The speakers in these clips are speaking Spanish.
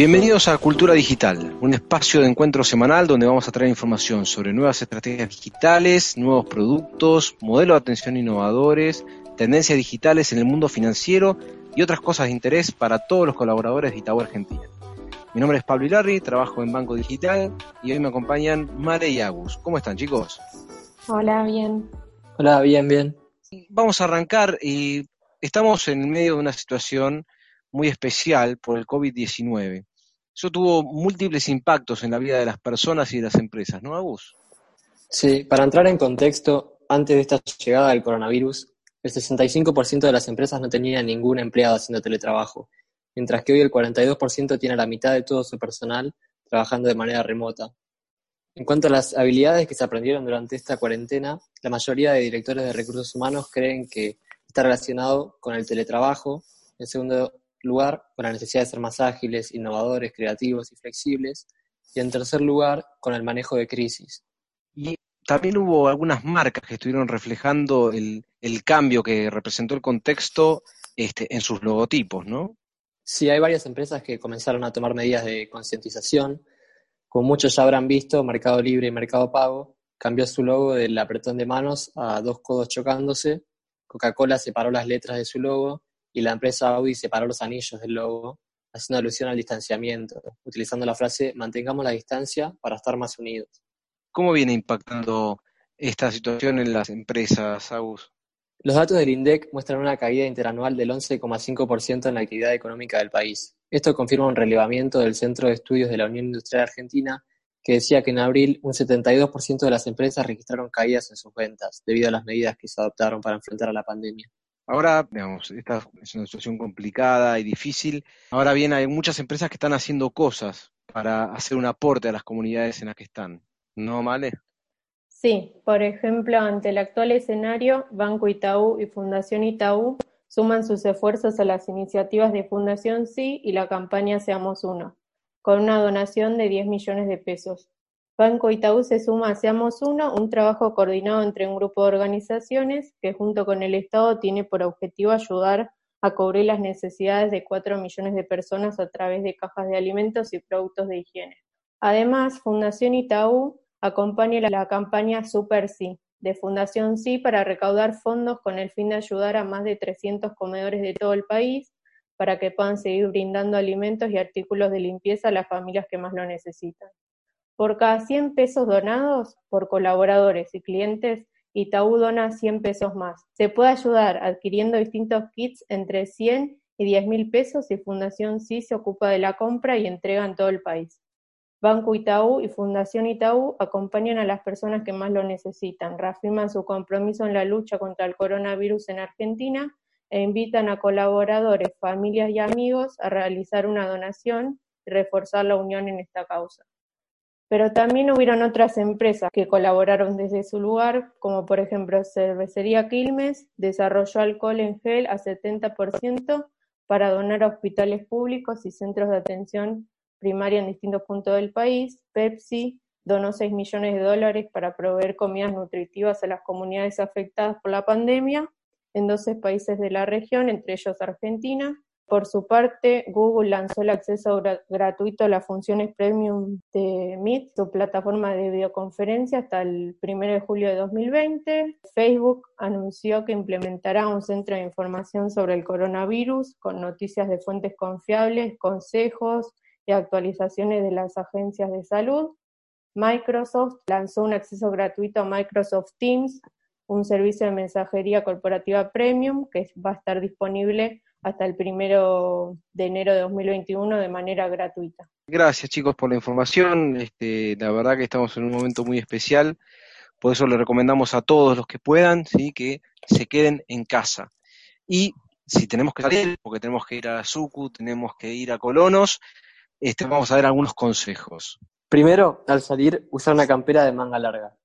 Bienvenidos a Cultura Digital, un espacio de encuentro semanal donde vamos a traer información sobre nuevas estrategias digitales, nuevos productos, modelos de atención innovadores, tendencias digitales en el mundo financiero y otras cosas de interés para todos los colaboradores de Itaú Argentina. Mi nombre es Pablo Hilarri, trabajo en Banco Digital y hoy me acompañan Mare y Agus. ¿Cómo están chicos? Hola, bien. Hola, bien, bien. Vamos a arrancar y estamos en medio de una situación muy especial por el COVID-19. Eso tuvo múltiples impactos en la vida de las personas y de las empresas, ¿no, Agus? Sí, para entrar en contexto, antes de esta llegada del coronavirus, el 65% de las empresas no tenía ningún empleado haciendo teletrabajo, mientras que hoy el 42% tiene la mitad de todo su personal trabajando de manera remota. En cuanto a las habilidades que se aprendieron durante esta cuarentena, la mayoría de directores de recursos humanos creen que está relacionado con el teletrabajo, en segundo lugar, con la necesidad de ser más ágiles, innovadores, creativos y flexibles, y en tercer lugar, con el manejo de crisis. Y también hubo algunas marcas que estuvieron reflejando el, cambio que representó el contexto este, en sus logotipos, ¿no? Sí, hay varias empresas que comenzaron a tomar medidas de concientización, como muchos ya habrán visto, Mercado Libre y Mercado Pago cambió su logo del apretón de manos a dos codos chocándose. Coca-Cola separó las letras de su logo y la empresa Audi separó los anillos del logo, haciendo alusión al distanciamiento, utilizando la frase mantengamos la distancia para estar más unidos. ¿Cómo viene impactando esta situación en las empresas, Agus? Los datos del INDEC muestran una caída interanual del 11,5% en la actividad económica del país. Esto confirma un relevamiento del Centro de Estudios de la Unión Industrial Argentina que decía que en abril un 72% de las empresas registraron caídas en sus ventas debido a las medidas que se adoptaron para enfrentar a la pandemia. Ahora, digamos, esta es una situación complicada y difícil. Ahora bien, hay muchas empresas que están haciendo cosas para hacer un aporte a las comunidades en las que están. ¿No, Male? Sí, por ejemplo, ante el actual escenario, Banco Itaú y Fundación Itaú suman sus esfuerzos a las iniciativas de Fundación Sí y la campaña Seamos Uno, con una donación de 10 millones de pesos. Banco Itaú se suma a Seamos Uno, un trabajo coordinado entre un grupo de organizaciones que junto con el Estado tiene por objetivo ayudar a cubrir las necesidades de 4 millones de personas a través de cajas de alimentos y productos de higiene. Además, Fundación Itaú acompaña la campaña Super Sí de Fundación Sí para recaudar fondos con el fin de ayudar a más de 300 comedores de todo el país para que puedan seguir brindando alimentos y artículos de limpieza a las familias que más lo necesitan. Por cada 100 pesos donados por colaboradores y clientes, Itaú dona 100 pesos más. Se puede ayudar adquiriendo distintos kits entre 100 y 10 mil pesos y Fundación Sí se ocupa de la compra y entrega en todo el país. Banco Itaú y Fundación Itaú acompañan a las personas que más lo necesitan, reafirman su compromiso en la lucha contra el coronavirus en Argentina e invitan a colaboradores, familias y amigos a realizar una donación y reforzar la unión en esta causa. Pero también hubieron otras empresas que colaboraron desde su lugar, como por ejemplo Cervecería Quilmes, desarrolló alcohol en gel a 70% para donar a hospitales públicos y centros de atención primaria en distintos puntos del país, Pepsi donó 6 millones de dólares para proveer comidas nutritivas a las comunidades afectadas por la pandemia en 12 países de la región, entre ellos Argentina. Por su parte, Google lanzó el acceso gratuito a las funciones premium de Meet, su plataforma de videoconferencia, hasta el 1 de julio de 2020. Facebook anunció que implementará un centro de información sobre el coronavirus con noticias de fuentes confiables, consejos, y actualizaciones de las agencias de salud. Microsoft lanzó un acceso gratuito a Microsoft Teams, un servicio de mensajería corporativa premium que va a estar disponible hasta el primero de enero de 2021 de manera gratuita. Gracias chicos por la información. Este, la verdad que estamos en un momento muy especial. Por eso le recomendamos a todos los que puedan ¿sí? que se queden en casa. Y si tenemos que salir, porque tenemos que ir a Suku, tenemos que ir a Colonos, este, vamos a ver algunos consejos. Primero, al salir, usar una campera de manga larga.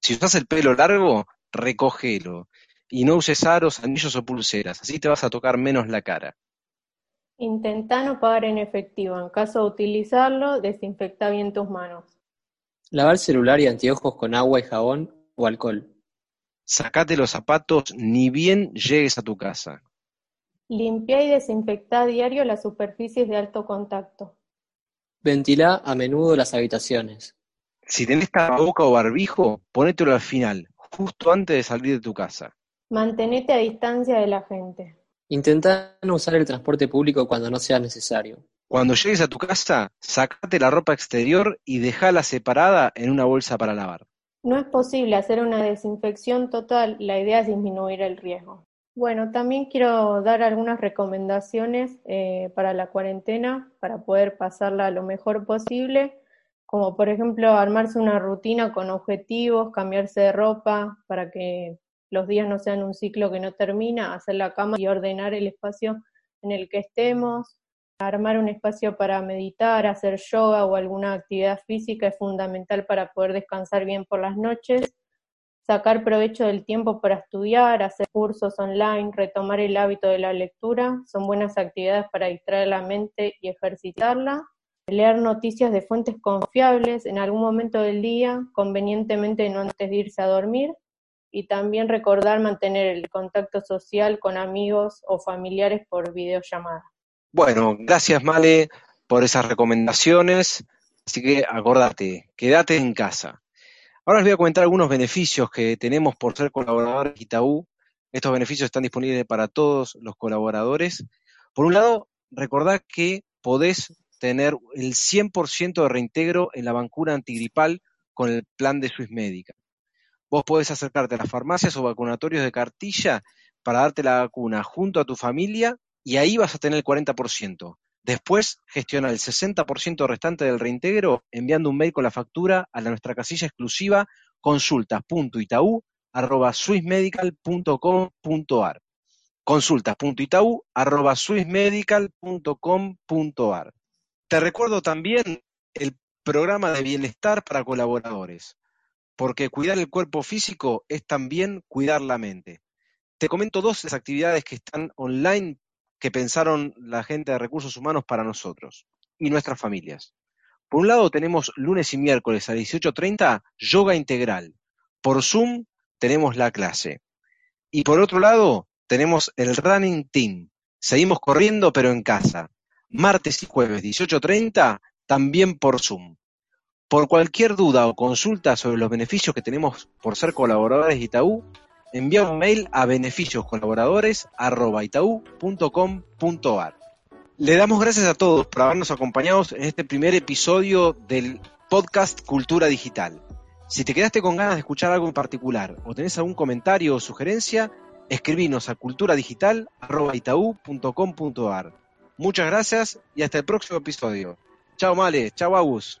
Si usas el pelo largo, recógelo. Y no uses aros, anillos o pulseras, así te vas a tocar menos la cara. Intenta no pagar en efectivo. En caso de utilizarlo, desinfecta bien tus manos. Lavar celular y anteojos con agua y jabón o alcohol. Sacate los zapatos ni bien llegues a tu casa. Limpia y desinfecta a diario las superficies de alto contacto. Ventila a menudo las habitaciones. Si tenés tapaboca o barbijo, ponételo al final, justo antes de salir de tu casa. Mantenete a distancia de la gente. Intenta no usar el transporte público cuando no sea necesario. Cuando llegues a tu casa, sacate la ropa exterior y dejala separada en una bolsa para lavar. No es posible hacer una desinfección total, la idea es disminuir el riesgo. Bueno, también quiero dar algunas recomendaciones eh, para la cuarentena, para poder pasarla lo mejor posible, como por ejemplo armarse una rutina con objetivos, cambiarse de ropa para que los días no sean un ciclo que no termina, hacer la cama y ordenar el espacio en el que estemos, armar un espacio para meditar, hacer yoga o alguna actividad física es fundamental para poder descansar bien por las noches, sacar provecho del tiempo para estudiar, hacer cursos online, retomar el hábito de la lectura, son buenas actividades para distraer la mente y ejercitarla, leer noticias de fuentes confiables en algún momento del día, convenientemente no antes de irse a dormir, y también recordar mantener el contacto social con amigos o familiares por videollamada. Bueno, gracias Male por esas recomendaciones, así que acordate, quédate en casa. Ahora les voy a comentar algunos beneficios que tenemos por ser colaboradores de Itaú. Estos beneficios están disponibles para todos los colaboradores. Por un lado, recordad que podés tener el 100% de reintegro en la vacuna antigripal con el plan de Swiss Médica. Vos podés acercarte a las farmacias o vacunatorios de cartilla para darte la vacuna junto a tu familia y ahí vas a tener el 40%. Después gestiona el 60% restante del reintegro enviando un mail con la factura a nuestra casilla exclusiva consultas.itau.swissmedical.com.ar consultas.itau.swissmedical.com.ar Te recuerdo también el programa de bienestar para colaboradores porque cuidar el cuerpo físico es también cuidar la mente. Te comento dos de las actividades que están online que pensaron la gente de recursos humanos para nosotros y nuestras familias. Por un lado tenemos lunes y miércoles a 18.30 yoga integral. Por Zoom tenemos la clase. Y por otro lado tenemos el running team. Seguimos corriendo pero en casa. Martes y jueves 18.30 también por Zoom. Por cualquier duda o consulta sobre los beneficios que tenemos por ser colaboradores de Itaú, envía un mail a beneficioscolaboradores.itaú.com.ar. Le damos gracias a todos por habernos acompañado en este primer episodio del podcast Cultura Digital. Si te quedaste con ganas de escuchar algo en particular o tenés algún comentario o sugerencia, escribinos a culturadigital.itaú.com.ar. Muchas gracias y hasta el próximo episodio. Chao Male, chao Agus.